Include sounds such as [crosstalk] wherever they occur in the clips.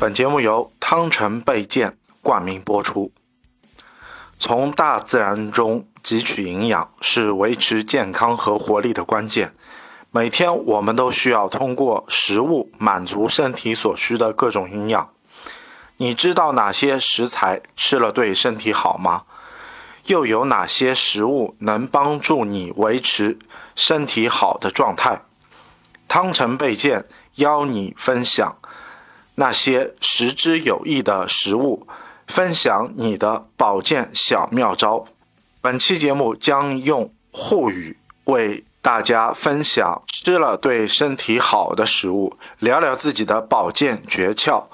本节目由汤臣倍健冠名播出。从大自然中汲取营养是维持健康和活力的关键。每天我们都需要通过食物满足身体所需的各种营养。你知道哪些食材吃了对身体好吗？又有哪些食物能帮助你维持身体好的状态？汤臣倍健邀你分享。那些食之有益的食物，分享你的保健小妙招。本期节目将用沪语为大家分享吃了对身体好的食物，聊聊自己的保健诀窍，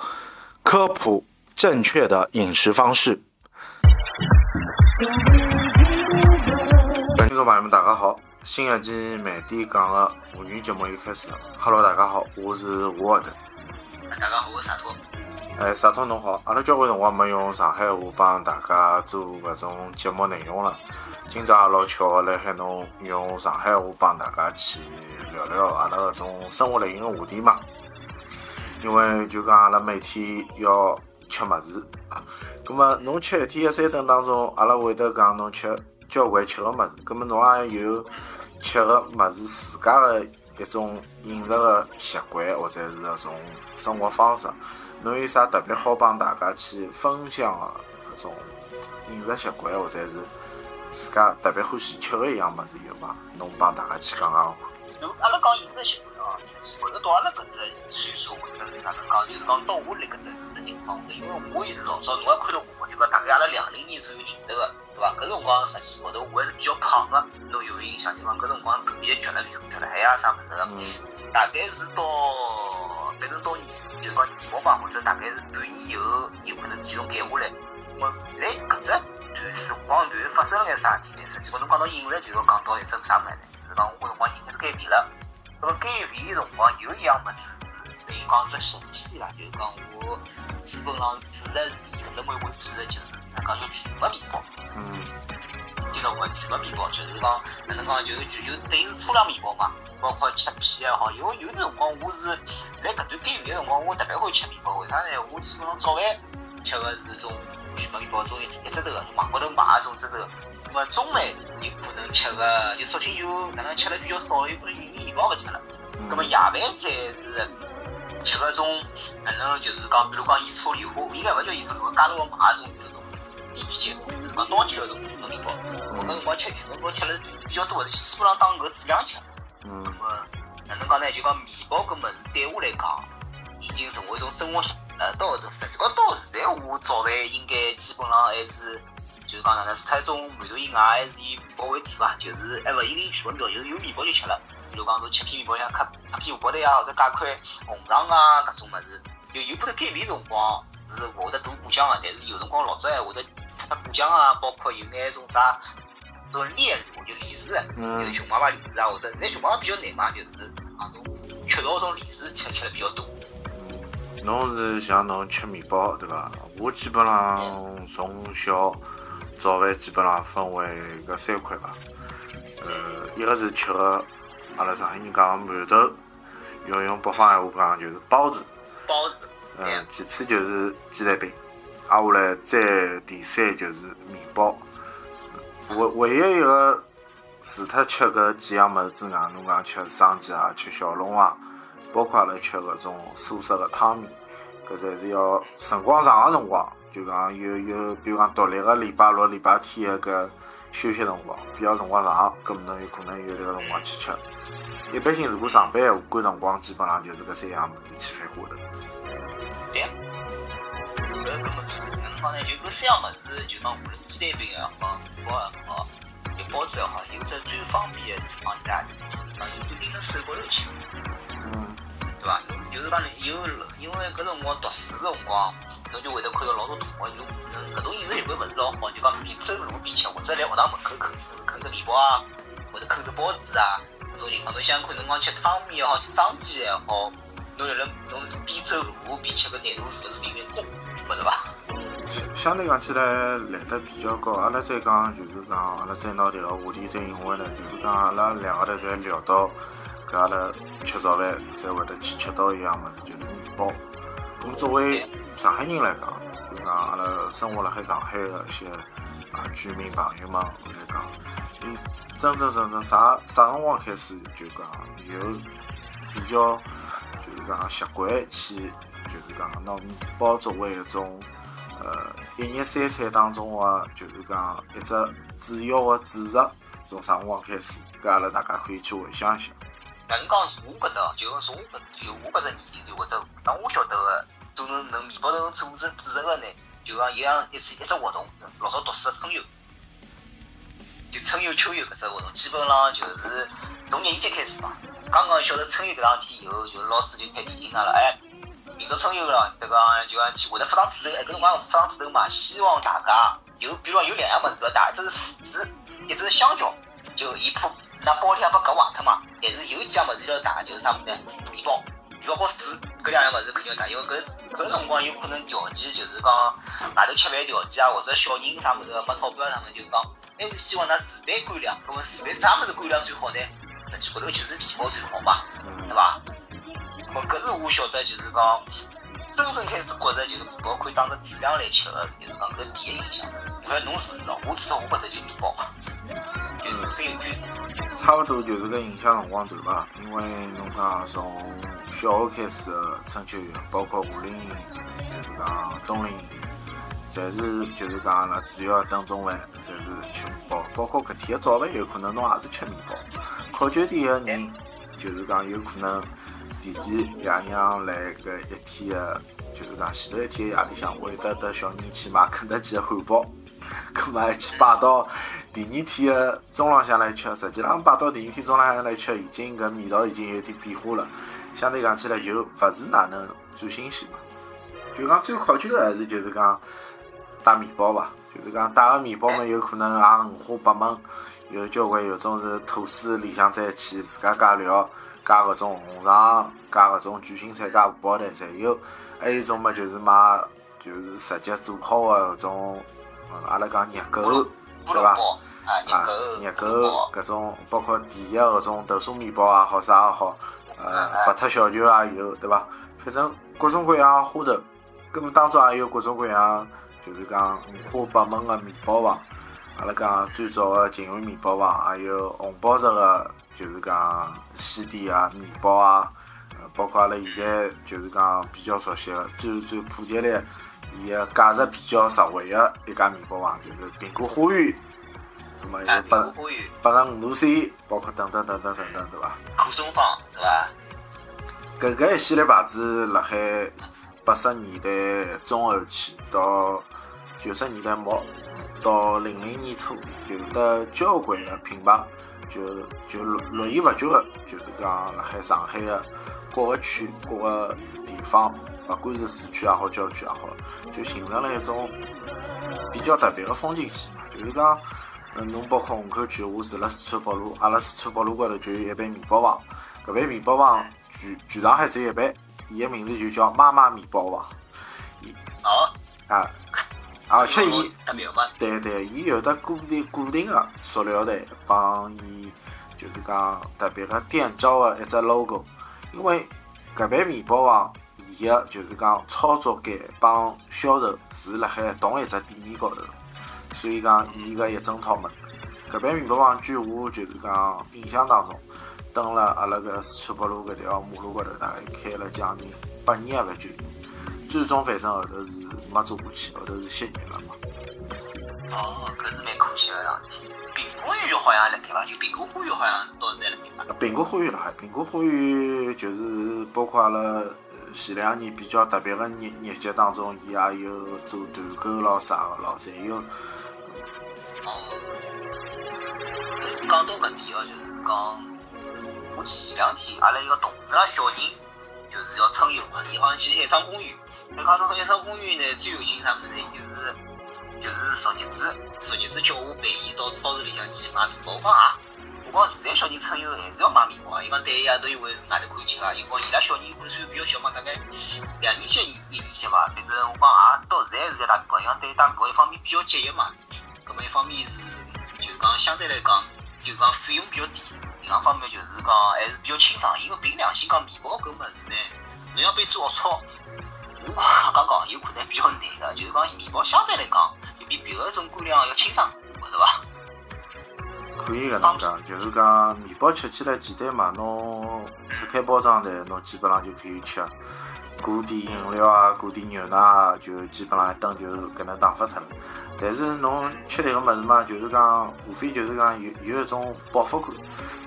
科普正确的饮食方式。听众朋友们，大家好！新一期慢点讲的沪语节目又开始了。Hello，大家好，我是沃德。大家好，我是沙托。哎，沙托侬好，阿拉交关辰光没用上海话帮大家做搿种节目内容了。今朝也老巧来喊侬用上海话帮大家去聊聊阿拉搿种生活类型的话题嘛。因为就讲阿拉每天要吃物事啊，葛末侬吃一天一三顿当中，阿拉会得讲侬吃交关吃个物事，葛末侬也有吃个物事自家个。一种饮食的习惯，或者是一种生活方式，侬有啥特别好帮大家去分享的搿种饮食习惯，或者是自家特别欢喜吃的一样物事有伐？侬帮大家去讲讲。阿拉讲饮食习惯哦，或者到阿拉搿只岁数，或者哪能讲，就是讲到我辣搿只只情况下，因为我也是老早，侬也看到我，就讲大概阿拉两零年左右认得个。对伐？搿辰光实际高头我还是比较胖个，侬有印象？就讲搿辰光特别吃了吃了海啊啥物事个。大概是到反正到年，就讲年末吧，或者大概是半年以后，有可能体重减下来。我来搿只段时光段发生了眼啥事体呢？实际高头讲到饮食，就要讲到一种啥物事呢？减肥的辰光有一样物事，等于讲是神奇啦，就是讲我基本上只是以搿只为主的，就是。讲叫全麦面包，嗯，听到过全麦面包，就是讲哪能讲，就是就就等于是粗粮面包嘛，包括切片也好，因为有的辰光我是在搿段减肥的辰光，我特别会吃面包，为啥呢？我基本上早饭吃的是种全麦面包，种一一只头个，网高头买种只头。那么中饭有可能吃个，就索性就哪能吃的比较少，有可能玉米面包勿吃了。那么夜饭再是吃个种反正就是讲，比如讲盐醋梨花，应该勿叫盐醋梨花，家头买种。一天讲当天那种全麦面包，我那辰光吃全麦面包吃了比较多，基本上当个质量吃。嗯。那么哪能讲呢？就讲面包搿物事对我来讲，已经成为一种生活习惯。到后头，实际高到现在，我早饭应该基本上还是，就是讲哪能，除脱种馒头以外，还是以面包为主吧。就是还勿一定全麦面包，就是有面包就吃了。比如讲侬吃片面包，像磕磕片火锅呀，或者加块红肠啊，搿种物事，就有可能减肥辰光是会得大补浆个，但是有辰光老早还会得。补浆啊，包括有眼种啥，种炼乳就李子，就是熊妈妈李子啊，或者那熊妈妈比较难嘛，就是啊种缺少种李子吃吃的比较多。侬是像侬吃面包对伐？我基本上从小早饭基本上分为搿三块吧。呃，一个是吃个阿拉上海人讲馒头，要用北方闲话讲就是包子。包子。嗯，其次就是鸡蛋饼。挨下来再第三就是面包，唯唯一一个除脱吃搿几样物事之外，侬讲吃生煎啊，吃小笼啊，包括阿拉吃搿种素食个汤面，搿侪是要辰光长个辰光，就讲有有，比如讲独立个礼拜六、礼拜天个搿休息辰光，比较辰光长，搿么侬有可能有迭个辰光去吃。一般性如果上班闲话，赶辰光基本上就是搿三样物事去翻花头。对。搿搿么哪能讲呢？就搿三样物事，就讲无论鸡蛋饼也好，面包也好，就包子也好，有只最方便的地方在哪里？讲拎辣手高头去，嗯，对伐？就是讲有，因为搿辰光读书个辰光，侬就会得看到老多同学有搿种饮食习惯勿是老好，就讲边走路边吃，或者来学堂门口啃啃只面包啊，或者啃只包子啊，搿种情况。侬想看，侬讲吃汤面也好，吃张记也好，侬辣辣侬边走路边吃个难度是勿是有点高？勿是吧？[laughs] 相对讲起来难度比较高。阿拉再讲就是讲，阿拉再拿这个话题再引回来，就是讲阿拉两个头在聊到，搿阿拉吃早饭才会得去吃到一样物事，就是面包。我作为上海人来讲，就讲阿拉生活辣海上海的一些啊居民朋友们来讲，伊真真正正啥啥辰光开始就讲有比较就是讲习惯去就是讲拿面包作为一种呃一日三餐当中的，就是讲一只主要的主食，从啥辰光开始？搿阿拉大家可以去回想一下。那侬讲我搿搭，就是从我搿就我搿只年龄段或者当我晓得个，做成能面包头做成主食个呢，就像一样一次一只活动，老早读书个春游，就春游秋游搿只活动，基本上就是从廿一级开始嘛。刚刚晓得春游搿桩事体以后，就老师就开始提醒阿拉，哎，明朝春游了，迭个就讲去会得发张纸头，哎，搿辰光发张纸头嘛，希望大家有，比如讲有两样物事，大，一只是柿子，一只是香蕉，就一铺。那包里向把搿坏脱嘛，但是有几样物事要带，就是啥物事呢？面包、面包和水，搿两样物事肯定要带，因为搿搿辰光有可能条件就是讲外头吃饭条件啊，或者小人啥物事没钞票，啥物事，就讲还是希望㑚自备干粮。搿么自备啥物事干粮最好呢？实际高头就是面包最好嘛，对伐？咾搿是我晓得，就是讲真正开始觉着就是面包可以当成主粮来吃的，就是讲搿第一印象。勿晓得侬是勿是？我知道我觉着就面包嘛差不多就是个影响辰光段吧，因为侬讲从小学开始的春秋游，包括夏令营，就是讲冬令营，侪是就是讲阿拉主要等中饭，侪是吃面包，包括搿天的早饭有可能侬也是吃面包。考究点的人，就是讲有可能提前爷娘来搿一天的，就是讲前头一天夜里向会得带小人去买肯德基的汉堡，搿么还去摆到。第二天的中浪向来吃，实际上摆到第二天中浪向来吃，已经搿味道已经有点变化了。相对讲起来，就勿是哪能最新鲜嘛。就讲最考究的还是就是讲带面包伐，就是讲带个面包嘛，有可能也五花八门，有交关有种是吐司里向再去自家加料，加搿种红肠，加搿种卷心菜，加荷包蛋侪有。还有一种嘛，就是买就是直接做好的搿种，阿拉讲热狗。对伐？啊，热狗，搿种包括甜的搿种豆沙面包也好，啥也好，呃，白脱小球也有，对伐？反正各种各样花头，搿么当中也有各种各样，就是讲五花八门的面包房。阿拉讲最早的静安面包房，还有红宝石的，就是讲西点啊，面包啊，包括阿拉现在就是讲比较熟悉的，最最普及的。伊个价值比较实惠个一家面包房，就是苹果花园，那么有八八十五度 C，包括等等等等等等，对伐？可松坊，对伐？搿个一系列牌子，辣海八十年代中后期到九十年代末到零零年初，有的交关个品牌，就就络绎不绝个，就是讲辣海上海个各个区各个地方。不管是市区也好，郊区也好，就形成了一种比较特别的风景线。就是讲，嗯，侬包括虹口区，我住辣四川北路，阿拉四川北路高头就有一爿面包房。搿爿面包房全全上海只有一爿，伊个名字就叫妈妈面包房。哦。啊。而且伊，对对，伊有的固定固定的塑料袋，帮伊就是讲特别的店招的一只 logo。因为搿爿面包房。伊个就是讲操作间帮销售是辣海同一只店面高头，所以讲伊个一整套门。搿爿面包房据我就是讲印象当中，蹲辣阿拉搿四川北路搿条马路高头，大概开了将近八年也勿久，最终反正后头是没做下去，后头是歇业了嘛。哦，搿是蛮可惜个事体。苹果园好像辣盖伐？就苹果花园好像到现在辣盖伐？苹果花园辣海，苹果花园就是包括阿拉。前两年比较特别的日日节当中，伊也有做团购咯啥个咯，侪有。哦，讲到搿点哦，就是讲，我前两天阿拉一个同事个小人，就是要春游嘛，伊好像去海上公园。海上海上公园呢，最有劲啥物事呢？就是就是昨日子，昨日子叫我陪伊到超市里向去买面包啊。我现在小人春游还是要买面包啊！伊讲对呀，都以为外头可以吃啊。伊讲伊拉小人可虽然比较小嘛，大概两年级、一年级吧。反正我讲也到现在是在打面包，因为对打面包一方面比较节约嘛，搿么一方面是就是讲相对来讲，就讲费用比较低。另外方面就是讲还是比较清爽，因为凭良心讲，面包搿物事呢，侬要被做龌龊，刚讲有可能比较难的，就是讲面包相对来讲就比别个种干粮要清爽，是伐？可以搿能讲，就是讲面包吃起来简单嘛，侬拆开包装袋，侬基本上就可以吃。裹点饮料啊，裹点牛奶啊，就基本上一顿就搿能打发出来。但是侬吃迭个物事嘛，就是讲无非就是讲有有一种饱腹感。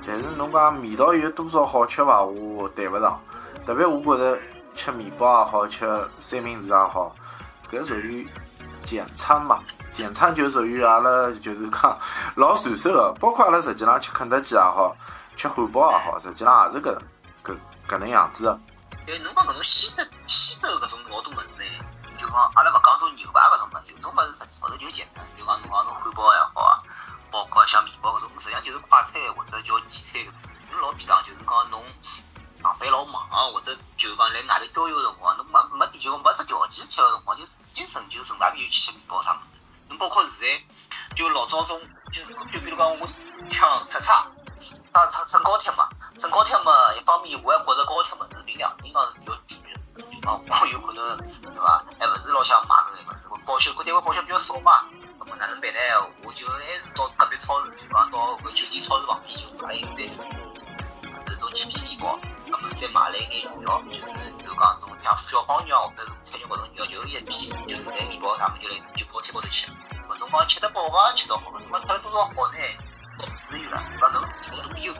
但是侬讲味道有多少好吃伐？我谈勿上。特别我觉着吃面包也好，吃三明治也好，搿属于简餐嘛。简餐就属于阿拉就是讲老传手个，[laughs] 包括阿拉实际上吃肯德基也好，吃汉堡也好，实际上也是搿搿搿能样子个。对，侬讲搿种西德西德搿种老多物事呢，就讲阿拉勿讲种牛排搿种物事，有种物事实际高头就简单，就讲侬讲种汉堡也好啊，包括像面包搿种，实际上就是快餐或者叫简餐搿种，侬老便当就是讲侬上班老忙或者就是讲来外头郊游个辰光，侬没没地就没只条件吃个辰光，就自己顺就顺大便就吃面包啥物事。侬包括现在就老早种，就就比如讲我抢出差，当乘乘高铁嘛，乘高铁嘛，一方面我还觉着高铁物事比两地方是比较贵，就讲我有可能对伐？还勿是老想买搿个物事，报销，搿单位报销比较少嘛，那么哪能办呢？我就还是到隔壁超市，就讲到搿酒店超市旁边就买一袋这种鸡皮面包，再买了一眼肉，就是就讲种像小方肉或者是菜肉搿种肉，就一片，就是拿面包，他们就来就高铁高头吃。搿侬讲吃得饱伐？吃得好，侬讲吃了多少好呢？老自由了，搿侬搿种有苦。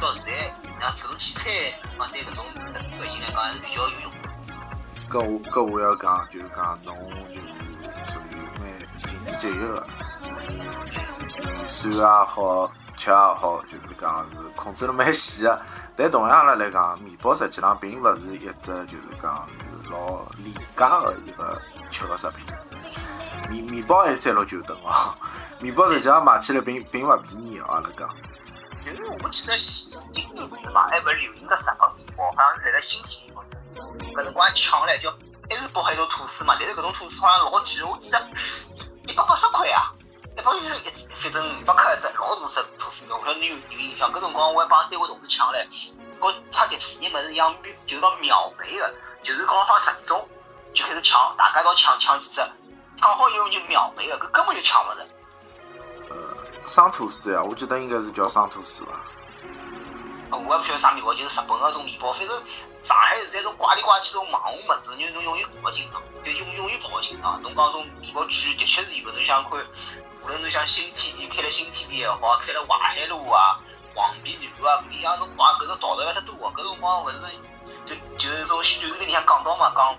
到现在，像这种汽车，讲对搿种搿应来讲还是比较有用。搿我搿我要讲，就是讲侬就是属于蛮经济节约个，预算也好，吃也好，就是讲是控制了蛮细个。但同样了来讲，面 [laughs] 包实际上并勿是一只就是讲老廉价个一个吃个食品。面面包还三六九等哦，面包实际上买起来并并勿便宜哦，阿拉讲。就是我记得今年是嘛，还勿是流行个日本面包，好像是来了新天地，搿辰光还抢唻，叫还是包还一种吐司嘛，但是搿种吐司好像老贵，我记得一百八十块啊，一百就是一反正五百克一只，老大只吐司，我晓得你有有印象，搿辰光我还帮单位同事抢唻，和他第四年物事一样，就是讲秒没个，就是讲放十钟就开始抢，大家都抢抢几只，抢好以后就秒没个，搿根本就抢勿着。生吐司呀，我记得应该是叫生吐司吧。我也不晓得啥面包，就是日本那种面包。反正上海现在种怪里怪气种网红物事，你侬永远搞勿清爽，就永永远搞勿清爽。侬讲种面包区的确是有，侬想看，无论侬像新天地开了新天地也好，开了淮海路啊、黄陂路啊，搿样种哇，搿种道路要太多。搿辰光勿是就就是种新闻里向讲到嘛，讲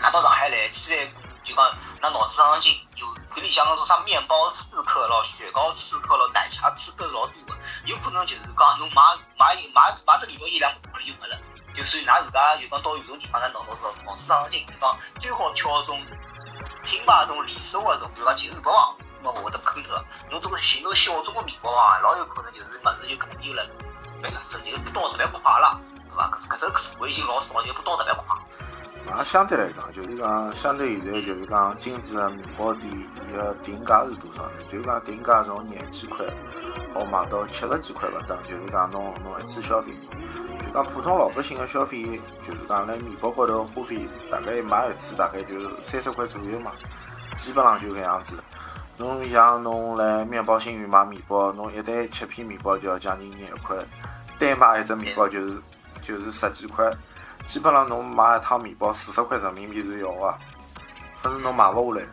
拿到上海来，起来就讲拿脑子上上劲有。搿里向搿种啥面包刺客咯、雪糕刺客咯、奶茶刺客老多个，有可能就是讲侬买买买买只面包一两百块就没了，就所以㑚自家就讲到有种地方㑚脑脑子脑子上进，就讲最好挑种品牌种连锁个种，比如讲金日宝王，那么会得坑脱。侬这个寻到小众个面包啊，老有可能就是物事就搿能有了，那个生意不倒特别快了，对伐？搿搿只社会性老少，就不倒特别快。也相对来讲，就是讲相对现在就是讲精致的面包店，伊个定价是多少呢？就是讲定价从廿几块，好卖到七十几块不等。就是讲侬侬一次消费，讲普通老百姓的消费，就是讲辣面包高头花费，大概买一次大概就三十块左右嘛，基本上就搿样子。侬像侬来面包新源买面包，侬一袋七片面包就要将近廿块，单买一只面包就是就是十几块。基本上侬买一趟面包四十块人民币是要个，反正侬买勿下来。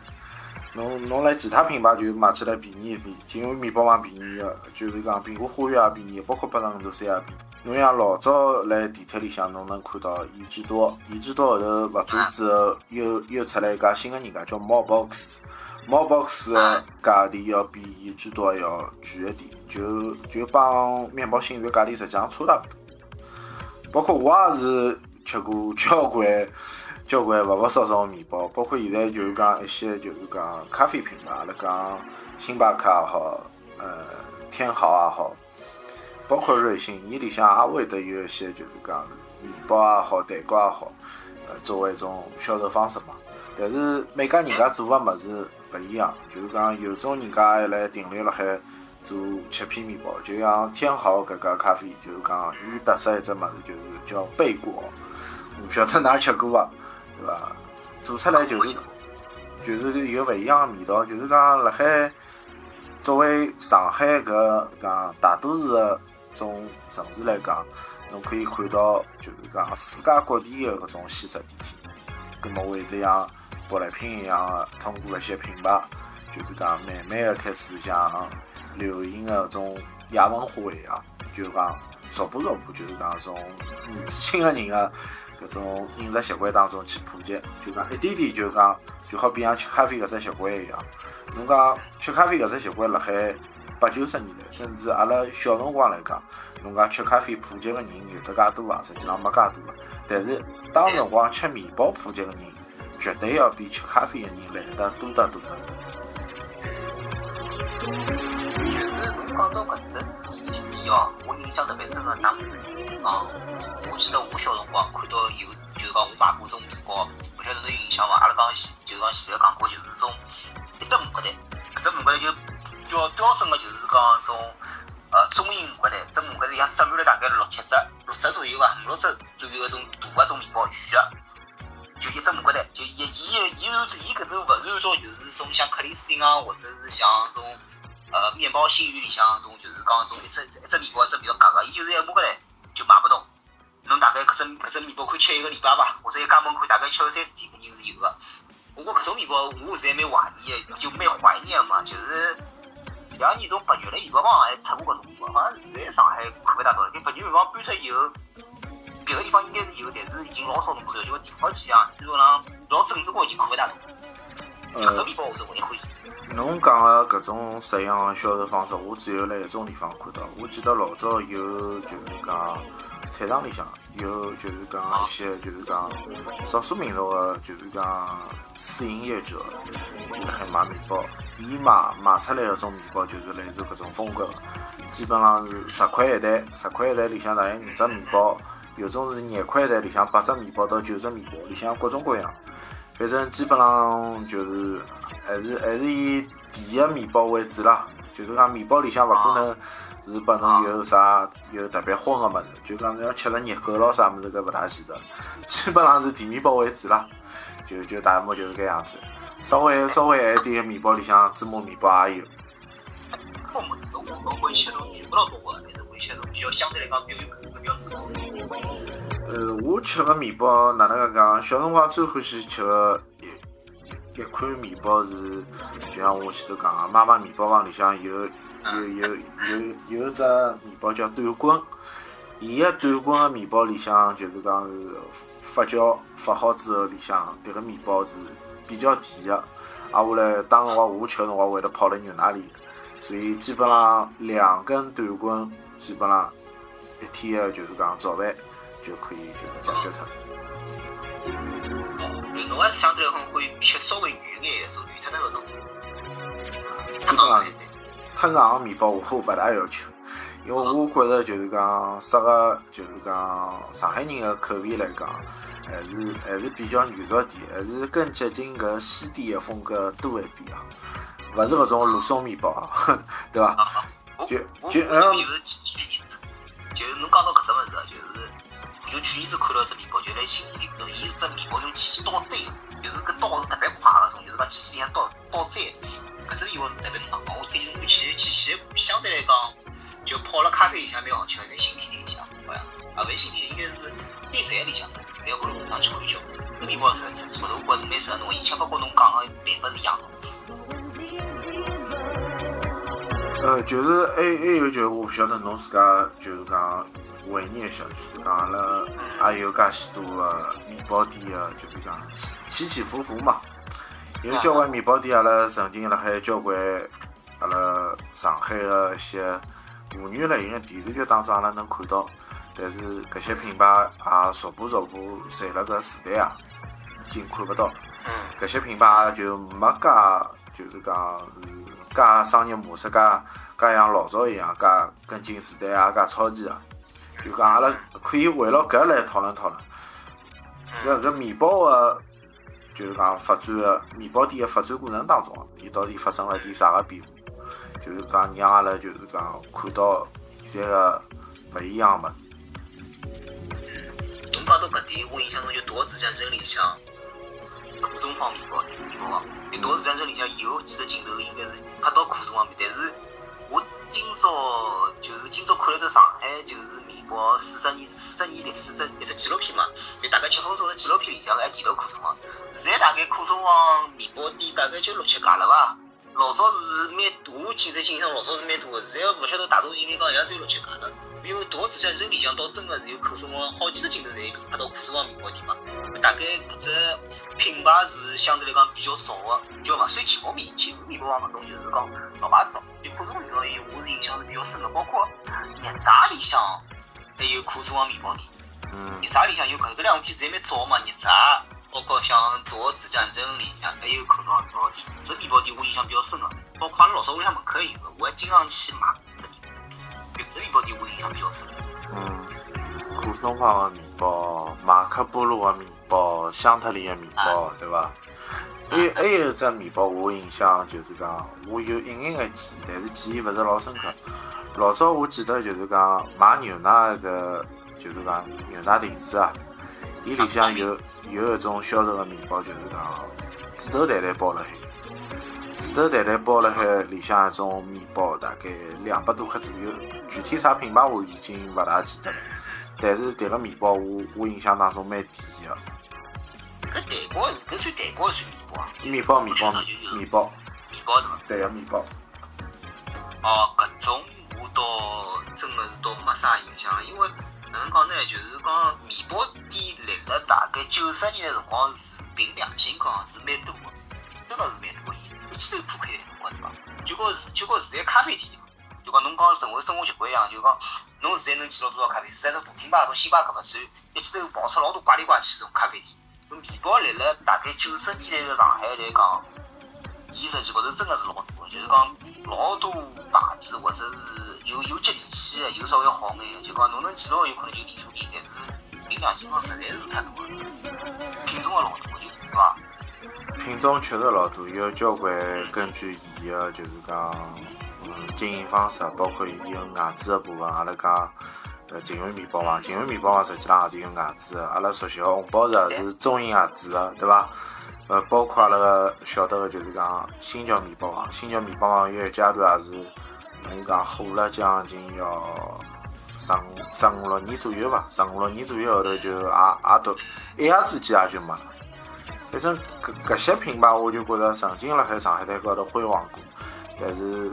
侬侬来其他品牌就是买起来便宜一点，因为面包嘛便宜的，就是讲苹果花园也便宜，包括八十五度 C 也便宜。侬像老早来地铁里向，侬能看到益智多，益智多后头勿做之后，又又出来一家新个人家叫猫 box，猫 box 个价钿要比益智多要贵一点，就就帮面包新源价钿实际上差勿多。包括我也是。吃过 [laughs] 交关交关勿勿少少面包，包括现在就是讲一些就是讲咖啡品牌，阿拉讲星巴克也好，呃，天豪也好，包括瑞幸，伊里向也会得有一些就是讲面包也好，蛋糕也好，呃，作为一种销售方式嘛。但是每家人家做个物事勿一样，就是讲有种人家还来定立辣海做切片面包，就像天豪搿家咖啡，就是讲伊特色一只物事就是叫贝果。勿晓得㑚吃过伐？对伐？做出来就是就是有勿一样个味道，就是讲辣海作为上海搿讲大都市个种城市来讲，侬可以看到就是讲世界各地个搿种西式电梯，葛末会得像舶来品一样个，通过搿些品牌，就是讲慢慢个开始像流行个种亚文化一样，就讲逐步逐步就是讲从年纪轻个人个搿种饮食习惯当中去普及，就讲一点点就讲就好比像吃咖啡搿只习惯一样，侬讲吃咖啡搿只习惯辣海八九十年代，甚至阿拉小辰光来讲，侬讲吃咖啡普及个人有得介多伐？实际上没介多个。但是当辰光吃面包普及个人，绝对要比吃咖啡个人来得多得多得多。就是侬讲到搿只点哦，我印象特别深个，哪能啊？我记得我小辰光看到有，就是讲我买过种面包，勿晓得侬有印象伐？阿拉讲就是讲前头讲过，就是种一只五角蛋，搿只五角蛋就标标准个，就是讲种呃中型五角蛋，只五角蛋像塞满了大概六七只、六只左右伐，五六只左右搿种大个种面包圆个，就一只五角蛋，就伊伊伊按伊搿种勿是按照就是种像克里斯汀啊，或者是像种呃面包新语里向种就是讲种一只一只面包一只面包夹个，伊就是一模个来就买不动。侬大概搿只搿只面包可以吃一个礼拜伐，或者一家门口大概吃个三四天肯定是有个。不过搿种面包我现在蛮怀念个，就蛮怀念个嘛，就是两年种八月了，盐宝坊还出过搿种面包，好像现在上海看勿大到，就八月面包搬出以后，别个地方应该是有，但是已经老少侬看到，就跟地方去一样，基本上老正式高已经看勿大到。搿种面包我是唯一欢喜。侬讲个搿种式样个销售方式，我只有辣一种地方看到。我记得老早有就是讲菜场里向有就是讲一些就是讲少数民族个就是讲私营业者，伊辣海卖面包，伊卖卖出来个种面包就是类似搿种风格，基本上是十块一袋，十块一袋里向大概五只面包，有种是廿块一袋里向八只面包到九只面包，里向各种各样。反正基本上就是还是还是以甜个面包为主啦，就是讲面包里向勿可能是拨侬有啥有特别荤个物事，就讲侬要吃了热狗咯啥物事搿勿大现实，基本上是甜面包为主啦，就就大概就是搿样子，稍微稍微晚一点个面包里向芝麻面包也有。我们我我会吃种全部老多个，但是会吃种比较相对来讲比较有口比较重的面包。呃，我吃个面包哪能介讲？小辰光最欢喜吃个一一款面包是，就像我前头讲个，妈妈面包房里向有有有有有一只面包叫短棍，伊个短棍个面包里向就是讲是发酵发好之后里向迭个面包是比较甜的，啊，我来当辰光我吃个辰光会得泡辣牛奶里，所以基本上两根短棍基本上一天个就是讲早饭。就可以就是解决脱。哦，侬还是相对来讲会吃稍微软眼，做软脱那种。基本上，太硬个面包我勿大要求，因为我觉着就是讲适合就是讲上海人的口味来讲，还是还是比较软熟点，还是更接近搿西点个风格多一点啊，勿是搿种卤松面包啊，[laughs] 对伐？就就嗯，就是就是侬讲到搿只物事，就是。就去年子看到只面包，就辣新天地头，伊是只面包用机器刀堆个，就是搿刀是特别快个种，就是讲机器里向刀刀斩。搿只面包是特别硬，我推荐侬去去去，相对来讲就泡了咖啡里向蛮好吃个，在新天地里向好像，啊，勿是新天地，应该是内山里向，来我路上去看叫。搿面包是是错头觉着蛮适合侬，以前勿跟侬讲个并不是一样个。呃，就是还还有就是，我勿晓得侬自家就是讲。回忆一下，就是讲阿拉也有介许多个面包店个，就是讲起起伏伏嘛。有交关面包店，阿拉曾经辣海交关阿拉上海个一些妇女类型个电视剧当中，阿拉能看到。但是搿些品牌也逐步逐步随了搿时代啊，已经看勿到。搿些品牌就没介，就是讲是介商业模式，介介像老早一样，介跟进时代啊，介超前啊。就讲阿拉可以围绕搿来讨论讨论，搿搿面包个，就是讲发展个面包店个发展过程当中，伊到底发生了点啥个变化？就是讲让阿拉就是讲看到现在个勿一样物事。侬讲到搿点，我印象中就夺子战争里向，库中方面包的面包房。在《多次战争》里向有几个镜头应该是拍到库中方面，但是我今朝就是今朝看了只上海就是面包四十年四十年历史只一只纪录片嘛，就大概七分钟的纪录片里向还提到库中房。现在大概库中房面包店大概就六七家了吧。老早是蛮多，我记得印象老早是蛮多的，现在勿晓得大多数人讲像只有六七家了。因为《夺子战争》里向倒真的是有库松王好几个镜头侪拍到库松王面包店嘛。大概搿只品牌是相对来讲比较早的，就勿算前后面，前后面包房搿种就是讲老牌子。就库松面包店，我是印象是比较深的，包括热茶里向还有库松王面包店。嗯。热茶里向有搿搿两批侪蛮早嘛，热茶。包括像《夺子战争》里向还有库松面包店，这面包店我印象比较深的。包括阿拉老早屋里向门口也有，我还经常去买。嗯，库松坊的面包，马克波罗的面包，香特里的面包，对伐？还还有一只面包，我印象就是讲，我有隐隐的记忆，但是记忆勿是老深刻。老早我记得就是讲买牛奶的，就是讲牛奶瓶子啊，伊里向有。有一种销售的面包，就是讲纸头蛋蛋包了海，纸头袋袋包辣海里向一种面包，大概两百多克左右。具体啥品牌我已经勿大记得了，但是迭个面包我我印象当中蛮甜个。搿蛋糕，搿算蛋糕还是面包啊？面包，面包，面包，面包对伐？对个面包。哦，搿种我倒真个是倒没啥印象了，因为。哪能讲呢？就是讲面包店立辣大概九十年的辰光是凭良心讲是蛮多个，真个是蛮多的，一记头铺开的辰光对伐？就跟就跟现在咖啡店，就讲侬讲生活生活习惯一样，就讲侬现在能见到多少咖啡？实在是大品牌，从星巴克勿算，一记头爆出老多怪里怪气种咖啡店。面包来了大概九十年代的上海来讲，伊实际高头真的是老多，就是讲老多牌子或者是。有有接地气的，有稍微好眼，就讲侬能见到，有可能就连锁店，但是凭良心讲，实在是太多了，品种也老多，对伐？品种确实老多，有交关根据伊个，就是讲，嗯，经营方式，包括伊有外资的部分，阿拉讲，呃，金源面包房，金源面包房实际上也是有外资的，阿拉熟悉的红宝石是中银外资的，对伐？呃，包括阿拉个晓得的，就是讲新桥面包房，新桥面包房有一阶段也是。能讲火了将近要十五十五六年左右吧，十五六年左右后头就也也都一夜之间也就没了。反正搿搿些品牌，我就觉着曾经辣海上海滩高头辉煌过，但是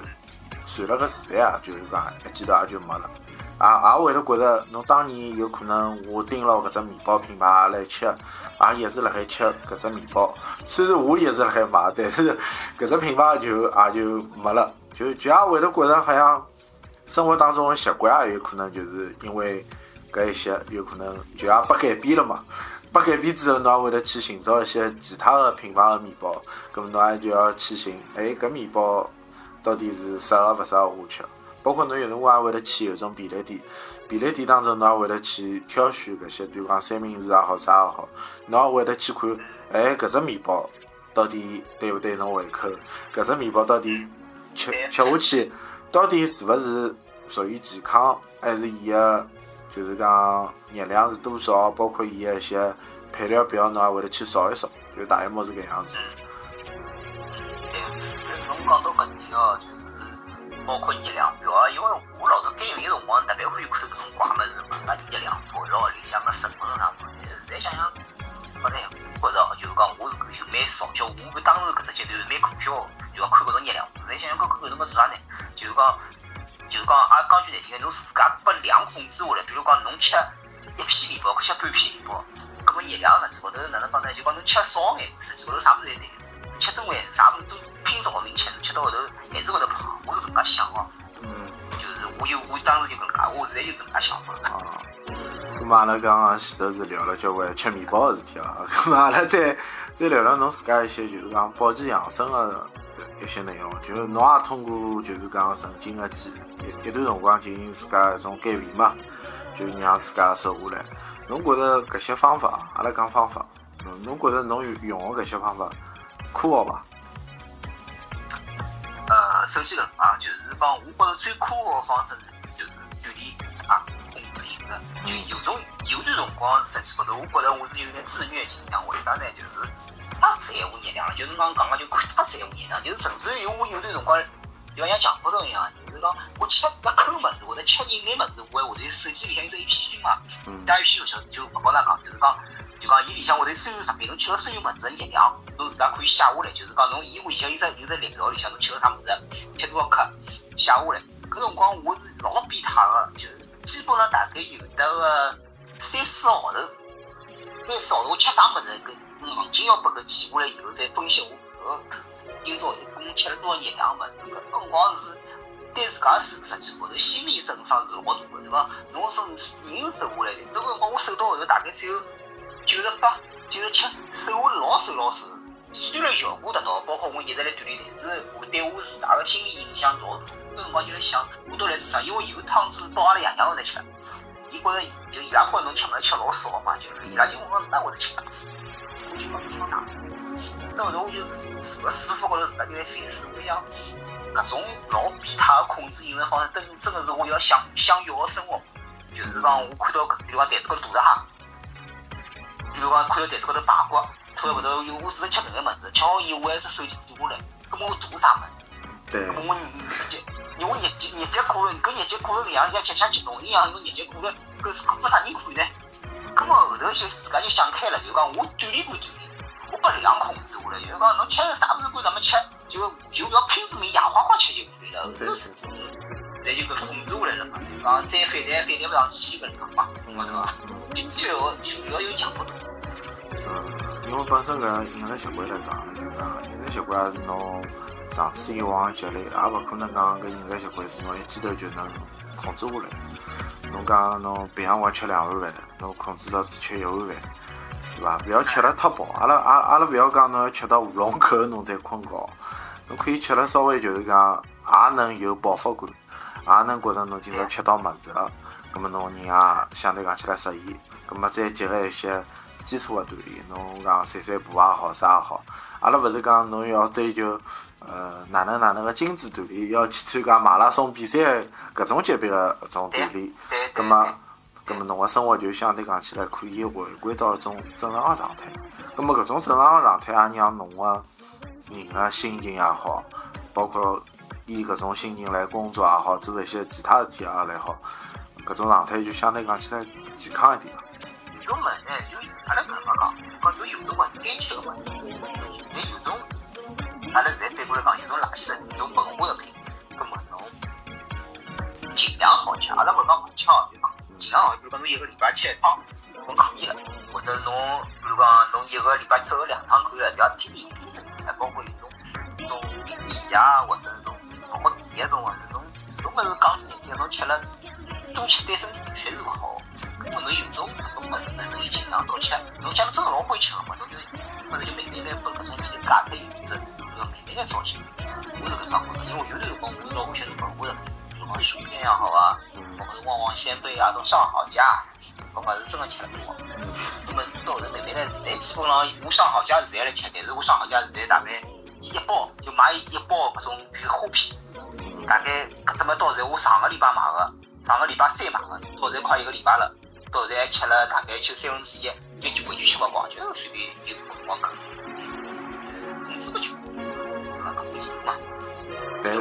随了个时代啊，就是讲一记头也就没了。也也会得觉着，侬当年有可能我盯牢搿只面包品牌来吃，也一直辣海吃搿只面包。虽然我一直辣海买，但是搿只品牌就也就没了。就就也会得觉着好像生活当中的习惯也有可能就是因为搿一些有可能就也不改变了嘛。不改变之后，侬也会得去寻找一些其他的品牌的面包，搿么侬也就要去寻，哎，搿面包到底是适合勿适合我吃？包括侬有辰光也会得去有种便利店，便利店当中侬也会得去挑选搿些，比如讲三明治也好，啥也好，侬也会得去看，哎，搿只面包到底对勿对侬胃口？搿只面包到底？吃吃下去，到底是勿是属于健康，还是伊个就是讲热量是多少？包括伊个一些配料表，侬也会得去扫一扫，就大约莫是搿样子。对，侬讲到搿点哦，就是包括热量表啊，因为我老早减肥辰光，特别会看搿种怪物事嘛，啥热量表咯，里向个成分啥物事。现在想想，不太觉着，就是讲我是搿就蛮少，叫我当时搿只阶段是蛮可笑，就要看搿种热量。现在想想，搿搿搿么做啥呢？就是讲，就是讲，也讲句难听个，侬自家把量控制下来。比如讲，侬吃一片面包，或吃半片面包，搿么热量实际高头哪能讲呢？就讲侬吃少眼，实际高头啥物事侪对，吃多眼，啥物事都拼着命吃，吃到后头还是会得胖。我是搿能介想哦。嗯。就是我有，我当时就搿能介，我现在就搿能介想法。啊。咁阿拉刚刚前头是聊了交关吃面包个事体啊，咁阿拉再再聊聊侬自家一些就是讲保健养生个。一些内容，就侬也通过就是讲曾经的几一一段辰光进行自家一种减肥嘛，就让自家瘦下来。侬觉着搿些方法，阿拉讲方法，侬觉着侬用的搿些方法科学伐？呃，首先个啊，就是讲我觉着最科学的方式呢，就是锻炼啊，控制饮食，就有种有段辰光实际高头，我觉着我是有点自虐倾向，为啥呢？就是太在乎热量了，就是讲刚刚就太在乎热量，就是甚至于我有段辰光，就像强迫症一样，就是讲我吃一口么子或者吃一眼么子，我会手机里向有只 A P P 嘛，加 A P P 就就不跟他讲，就是讲。就讲伊里向会头所有食品，侬吃了所有物事热量，侬自家可以写下来。就是讲侬伊里向有只有只列表里向侬吃了啥物事，吃多少克，写下来。搿辰光我是老变态个，就是基本上大概有得个三四个号头，三四号头我吃啥么子，硬劲要把搿记下来以后再分析我搿今朝一共吃了多少热量物事。搿辰光是对自家是实际高头心理损伤是老大个，对伐？侬说人瘦下来，搿辰光我瘦到后头大概只有。九十八、九十七，瘦下来老瘦老瘦。虽然效果达到，包括我一直在锻炼，但是我对我自家的心理影响老大。那辰光就在想，我到来做啥？因为有汤子到阿拉爷娘屋头吃，伊觉着就伊拉觉着侬吃么吃老少嘛，就是伊拉就问那我在吃啥子？我就讲凭啥？那后头我就坐个舒服高头自家就在反思，我想，搿种老变态的控制饮食方式，真真的是我要想想要的生活。就是讲我看到搿，比如讲台子高头肚子哈。比如讲看到台子高头排骨，突然后头有我只能吃搿个物事，吃好以后我还是手机丢下来，搿么我图啥物事？对。搿么我日节，因为日节日节过了，搿日节过了搿样像吃像激动一样，侬日节过了，搿是搿啥人看呢？搿么后头就自家就想开了，就讲我锻炼归锻炼，我把量控制下来，就讲侬吃啥物事管怎么吃，就就要拼死命野花花吃就可以了。后头是，再就搿控制下来了嘛，讲再反弹反弹勿上去就搿能介嘛，晓得伐？就要就要有强迫症。嗯，因为本身搿饮食习惯来讲，就讲饮食习惯是侬长此以往的积累，也勿可能讲搿饮食习惯是侬一记头就能控制下来。侬讲侬平常光吃两碗饭，侬控制到只吃一碗饭，对伐？勿要吃了太饱，阿拉阿阿拉勿要讲侬要吃到喉咙口侬再困觉，侬可以吃了稍微就是讲也能有饱腹感，也能觉着侬今朝吃到物事了。咁么侬人也相对讲起来适宜，咁么再结合一些基础的锻炼，侬讲散散步也好，啥也好。阿拉勿是讲侬要追求呃哪能哪能个精致锻炼，要去参加马拉松比赛搿种级别的种锻炼。咁么，咁么侬个生活就相对讲起来可以回归到一种正常个状态。咁么搿种正常个状态也让侬个人个心情也好，包括以搿种心情来工作也好，做一些其他事体也来好。搿种状态就相对讲起来健康一点嘛。有物呢，就阿拉搿么讲，讲有有种物该吃个物，但有种阿拉现在反过来讲，有种垃圾食品，种文化食品，搿么侬尽量少吃。阿拉勿讲勿吃哦，就讲尽量少。比如讲侬一个礼拜吃一趟，侬可以了。或者侬比如讲侬一个礼拜吃个两趟可以了，要天天吃。还包括有种种鸡啊，或者种老甜一种啊，这种种物事讲难听，侬吃了。多吃对身体确实勿好，根本侬有种搿种物事呢，侬就尽量少吃。侬假如真个老欢吃个嘛，侬就或者就慢慢来分搿种比较减肥原则，要慢慢来少吃。我是搿讲觉着，因为有段辰光我老欢吃种文化的，比如讲薯片也好啊，或者旺旺仙贝啊，种上好佳，搿物事真个吃了多。那么到后头慢慢来，现在基本上我上好佳现在来吃，但是我上好佳现在大概一包就买一包搿种鱼虾片，大概搿只么到现在我上个礼拜买个。上个礼拜三买的，到现在快一个礼拜了，到现在吃了大概就三分之一，就就回去吃光光，就是随便就光光控制不住，那可不行嘛。但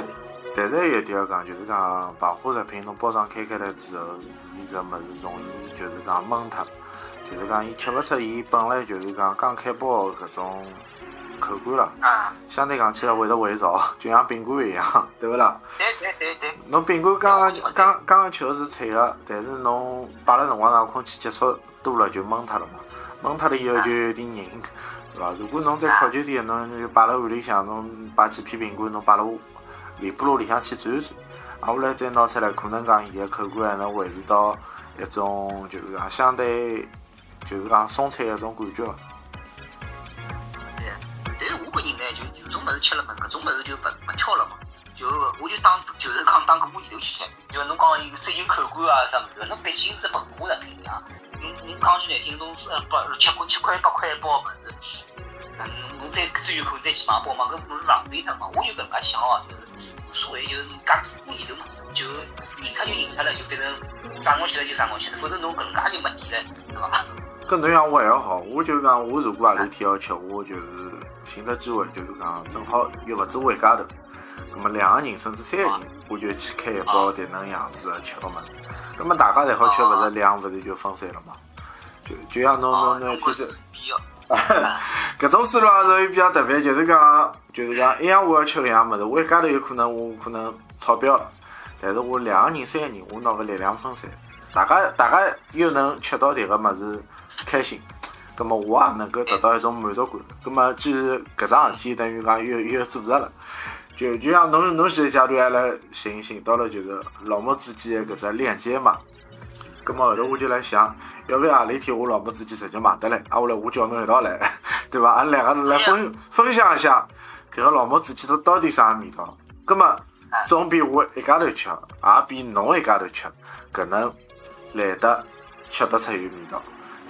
但是有一点要讲，就是讲排骨食品，侬包装开开来之后，伊搿物事容易就是讲闷脱，就是讲伊吃勿出伊本来就是讲刚开包搿种。口感了，相对讲起来会得回潮，[laughs] 就像饼干一样，[laughs] 对勿啦？对对对对。侬饼干刚刚刚刚刚吃是脆的，但是侬摆了辰光长，空气接触多了就闷脱了嘛。闷脱了以后就有点硬，对伐？如果侬再考究点，侬就摆辣碗里向，侬摆几片饼干，侬摆辣微波炉里向去转一转，啊，后来再拿出来，可能讲伊个口感还能维持到一种就是讲相对就是讲松脆的一种感觉吃了嘛，搿种物事就勿勿挑了嘛，就我就当就是讲当个木头去吃。因为侬讲伊追求口感啊啥物事，侬毕竟是文化食品啊。侬侬讲句难听，侬是八七块七块八块一包物事，嗯，侬再追求口再去买包嘛，搿不是浪费脱嘛？我就搿能介想哦，就是无所谓，就是讲故意的嘛，就赢他就赢他了，就反正涨过去了就涨过去了，否则侬搿能介就没底了，对伐？搿侬像我还好，我就讲我如果何里天要吃，我就是寻得机会，就是讲正好又勿止我一家头，葛么两个人甚至三个人，我就去开一包迭能样子的吃个物事，葛么大家侪好吃，勿是量勿是就分散了嘛？就就像侬侬侬一天是。必要。搿种思路也是比较特别，就是讲，就是讲，一样我要吃搿样物事，我一家头有可能我可能超标了，但是我两个人、三个人，我拿个力量分散，大家大家又能吃到迭个物事开心，葛末我也能够得到一种满足感，葛末既然搿桩事体等于讲又又组织了，就就像侬侬现在阶段还来寻寻到了就是老母之间的搿只链接嘛，葛末后头我就来想。要不何里天我老母之间直接买得来，啊，我来我叫侬一道来，对伐？俺两个人来分分享一下，搿个老母自己都到底啥味道？葛么总比我一家头吃，也比侬一家头吃，搿能来得吃得出有味道。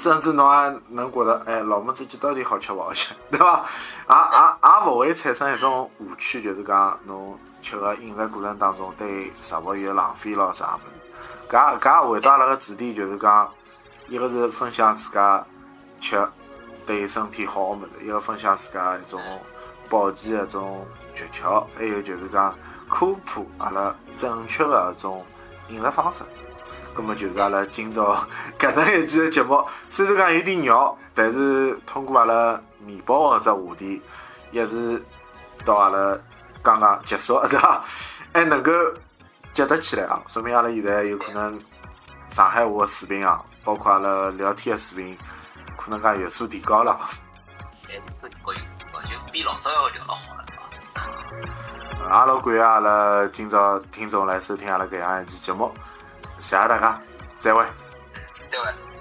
甚至侬还能觉得，哎，老母自己到底好吃勿好吃，[laughs] 对伐？也也也勿会产生一种误区，就是讲侬吃个饮食过程当中对食物有浪费咯啥物事。搿搿回到阿拉个主题，就是讲。一个是分享自家吃对身体好个物事，一个分享自家一种保健的一种诀窍，还有就是讲科普阿拉正确的一种饮食方式。咁么就是阿拉今朝 [laughs] 搿能一期的节目，虽然讲有点绕，但是通过阿拉面包的只话题，也是到阿拉刚刚结束，对伐？[laughs] 还能够接得起来啊，说明阿拉现在有可能。上海话水平啊，包括阿拉聊天的水平，可能讲有所提高了。哎，可以，就比老早要聊了好了，对吧？也老感谢阿拉今朝听众来收听阿拉搿样一期节目，谢谢大家，再会。再会。